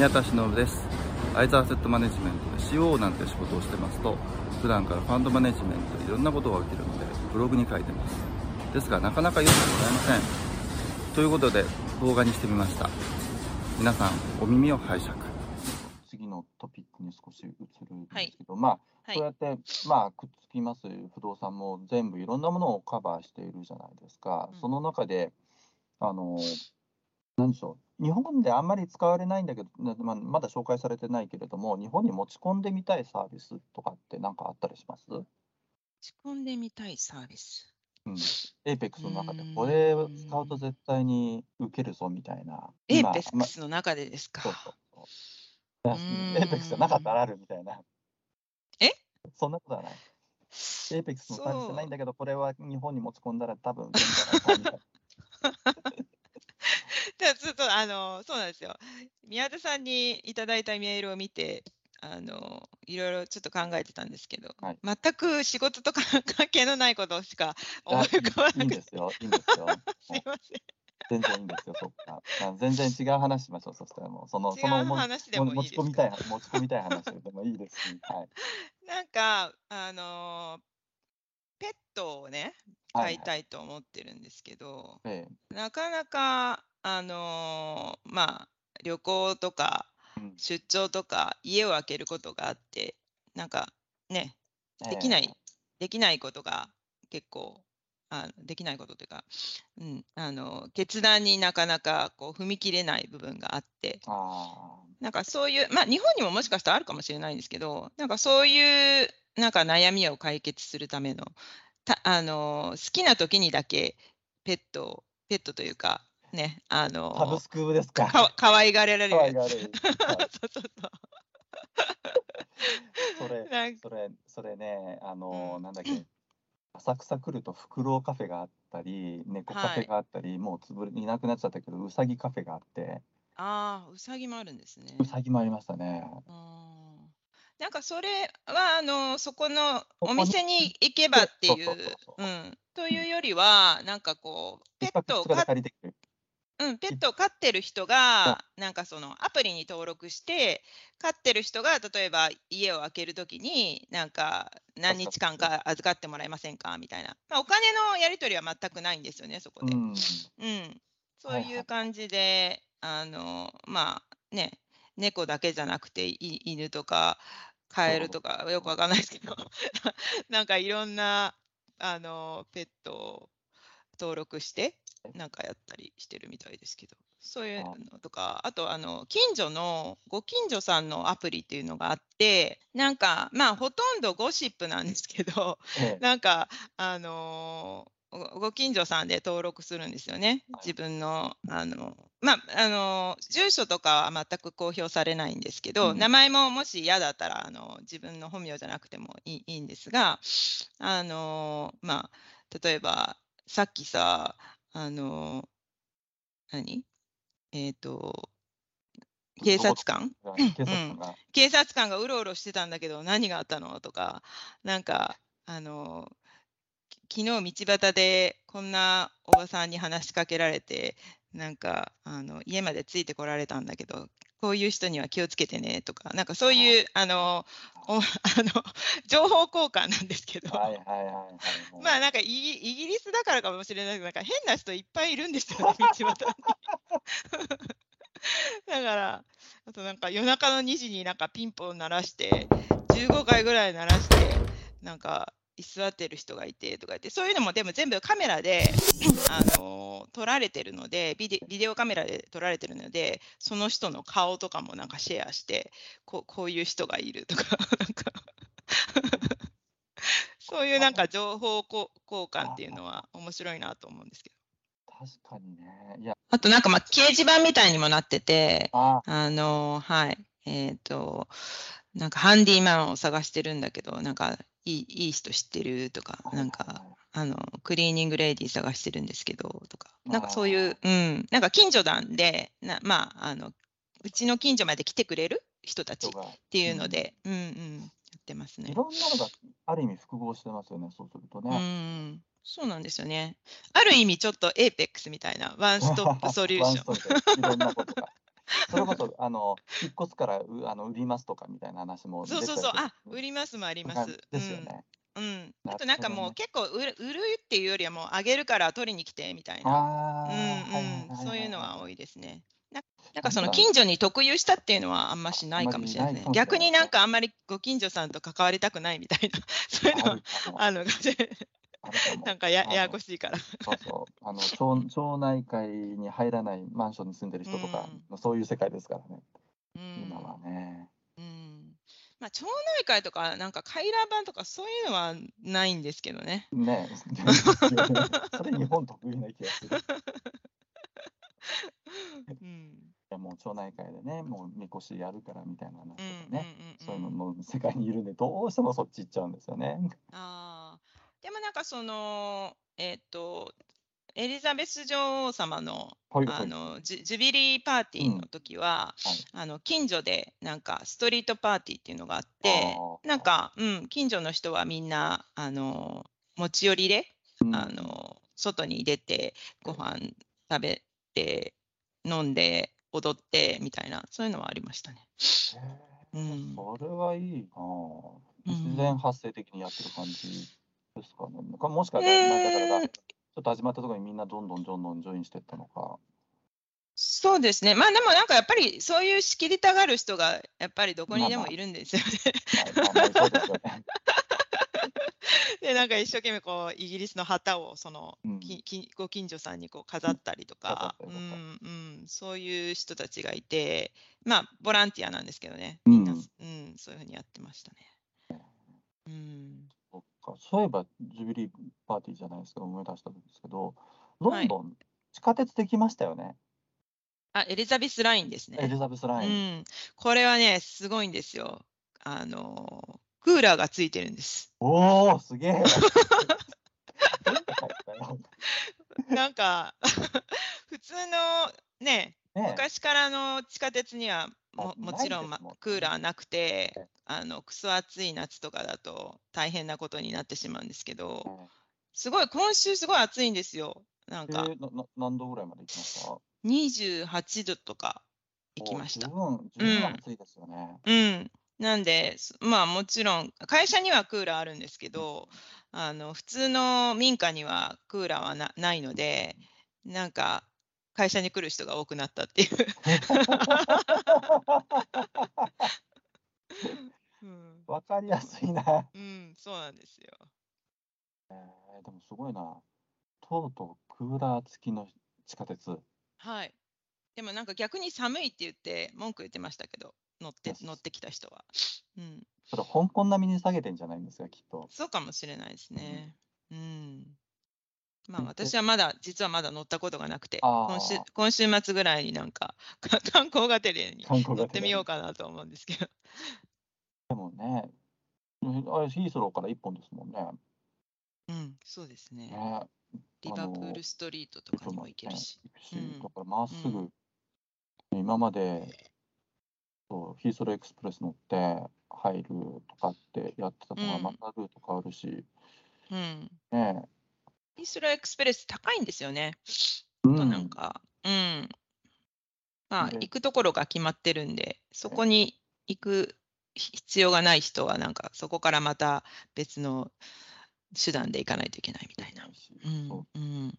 宮田忍です。アイザーセットマネジメントで CO なんて仕事をしてますと普段からファンドマネジメントでいろんなことが起きるのでブログに書いてます。ですがなかなか読んでもらえません。ということで動画にしてみました。皆さんお耳を拝借。次のトピックに少し移るんですけど、まあはいそうやって、まあ、くっつきます。不動産も全部いろんなものをカバーしているじゃないですか。うん。その中で、あの、何でしょう、日本であんまり使われないんだけど、なまあまだ紹介されてないけれども、日本に持ち込んでみたいサービスとかって何かあったりします？仕込んでみたいサービス。うん。APEX の中でこれ使うと絶対に受けるぞみたいな。エ今ーペックスの中でですか？そうそうそう。いやうーん APEX じゃなかったらあるみたいな。え？そんなことはない。APEX のサービスじゃないんだけど、これは日本に持ち込んだら多分みたいな。あのそうなんですよ。宮田さんにいただいたメールを見て、あのいろいろちょっと考えてたんですけど、はい全く仕事とか関係のないことしか思い浮かばいいなんくて、ですよ、いいんですよ。すいません。全然いいんですよ、そっか。あ全然違う話しましょう、そしたらもう、その、違そうのも話でもいい持ち込みたい、持ち込みたい話でもいいですし、はい。なんか、あのペットをね、はい飼いたいと思ってるんですけど、えなかなか、あのまあ、旅行とかえうん。出張とか家を空けることがあって、なんかね、できない、えできないことが結構、あできないことというか、うん、あの決断になかなかこう踏み切れない部分があって、あなんかそういう、まあ、日本にももしかしたらあるかもしれないんですけど、なんかそういうなんか悩みを解決するための、たあの好きな時にだけペットを、ペットというか、ね、ああ、サブのスクですか？かわかわいがられるやつ。可愛がる。はい そうそうそう。それ、それ、それね、あの、うんなんだっけ、浅草来るとフクロウカフェがあったり、猫カフはいェがあったり、もうつぶれいなくなっちゃったけど、うさぎカフェがあって、ああ、うさぎもあるんですね。うさぎもありましたね。うんなんかそれはあのそこのお店に行けばっていそうそうん、というよりは、なんかこう、ペ一ットを飼っ。うん、ペットを飼ってる人が、なんかそのアプリに登録して、飼ってる人が例えば家を空けるときに、なんか何日間か預かってもらえませんかみたいな、まあ、お金のやり取りは全くないんですよね、そこで。うん。うん、そうはいはい。いう感じで、あのまあね、猫だけじゃなくて、い犬とかカエルとか、よくわかんないですけど、なんかいろんなあのペットを登録して、なんかやったりしてるみたいですけど、そういうのとか、あとあの近所のご近所さんのアプリっていうのがあって、なんかまあほとんどゴシップなんですけど、ええ。なんか、あのーごご近所さんで登録するんですよね。はい。自分の、あの、まあ、あのー住所とかは全く公表されないんですけど、うん。名前ももし嫌だったら、あの、自分の本名じゃなくてもいいいいんですが、あのーまあ、例えば、さっきさ、あのー何？えっ、と、警察官？警察官が、警察官がうろうろしてたんだけど何があったの？とかなんかあのき昨日道端でこんなおばさんに話しかけられてなんかあの家までついてこられたんだけどこういう人には気をつけてねとかなんかそういうあのお あの情報交換なんですけど。まあなんかイギイギリスだからかもしれないけどなんか変な人いっぱいいるんですよね 道端に。だからあとなんか夜中の2時になんかピンポン鳴らして15回ぐらい鳴らしてなんか居座ってる人がいてとか言って。そういうのもでも全部カメラで、あの撮られてるのでビデビデオカメラで撮られてるのでその人の顔とかもなんかシェアしてこうこういう人がいるとか。なんか。そういうなんか情報こ交換っていうのは面白いなと思うんですけど。確かにね。いや、あとなんかまあ掲示板みたいにもなっててあ。あのはい。えっ、と、なんかハンディマンを探してるんだけど、なんかいいいい人知ってるとか、なんか、あの、クリーニングレディー探してるんですけど、とか、なんかそういう、うん、なんか近所なんで、なまあ、あの、うちの近所まで来てくれる人たちっていうので、うん、うん、やってますね。い。ろんなのがある意味複合してますよね、そうするとうね。ん、そうなんですよね。ある意味ちょっとエーペックスみたいな、ワンストップソリューション。それこそ、あの、引っ越すから、うあの売りますとかみたいな話も出そうそうそう、あ、売りますもあります。ですよね。うん。うん。なあとなんかもう結構売る売るっていうよりはもうあげるから取りに来てみたいな。うんうそういうのは多いですね。ななんかその近所に特有したっていうのはあんましないかもしれないね。逆になんかあんまりご近所さんと関わりたくないみたいな、そういうのはあるのかもしれない。なんかやややこしいから。そうそう。あの町町内会に入らないマンションに住んでる人とか、そういう世界ですからね、うん今はね。うん。まあ町内会とかなんか回覧板とかそういうのはないんですけどね。ね それ日本特有な気がする。い うん。やもう町内会でね、もうみこしやるからみたいな話とかうんうんうんね、うんそういうのの世界にいるんで、どうしてもそっち行っちゃうんですよね。ああ。かその、えっ、と、エリザベス女王様のはいはい。あのジュビリーパーティーの時は、はい。あの近所でなんかストリートパーティーっていうのがあってなんか、うん、近所の人はみんなあの持ち寄りで、うん。あの外に出てご飯食べて飲んで踊ってみたいなそういうのはありましたね。うん。それはいいな自然発生的にやってる感じですか？ね。かもしかしうたら、ちょっと始まったところにみんなどんどんどんどんジョインしていったのか。そうですね。まあでもなんかやっぱりそういう仕切りたがる人がやっぱりどこにでもいるんですよね。で なんか一生懸命こうイギリスの旗をそのうんききご近所さんにこう飾ったりとか、うんうん、そういう人たちがいて、まあボランティアなんですけどね、うんみんな、うんそういうふうにやってましたね。うん、そういえば、ジュビリーパーティーじゃないですか、思い出したんですけど、ロンドン、地下鉄できましたよね、あエリザベスラインですね。エリザベスラうイン。ん、これはね、すごいんですよ。あのクーラーがついてるんです。おお、すげえ。なんか 普通のね、ね昔からの地下鉄にはもあもちろん、まクーラーなくてええあのクソ暑い夏とかだと大変なことになってしまうんですけどえすごい今週すごい暑いんですよ。なんえかーなな何度ぐらいまで行きました28度とか行きました。お十分、十分暑いですよね。うん。なんで、すまあもちろん、会社にはクーラーあるんですけど、あの普通の民家にはクーラーはなないので、なんか会社に来る人が多くなったっていう。うん、わかりやすいな。うん、そうなんですよ。えー、でもすごいな。とうとうクーラー付きの地下鉄。はい。でもなんか逆に寒いって言って文句言ってましたけど、乗って乗ってきた人は。うん、それ香港並みに下げてんじゃないんですか、きっと。そうかもしれないですね。うん。まあうん私はまだ、実はまだ乗ったことがなくて、今週今週末ぐらいになんかか 観光がてらに観光がてらに乗ってみようかなと思うんですけど。でもね、うんあれヒースローから一本ですもんね。うん、そうですね。ねリバプールストリートとかにも行けるし。だからまっすぐ、う今までそうヒースローエクスプレス乗って入るとかってやってたのが、うんまたルート変わるし、うん。ねイーストラエクスプレス高いんですよね。うとなんか、うん。まあ、で行くところが決まってるんで、そこに行く必要がない人は、なんか、そこからまた別の手段で行かないといけないみたいな。うん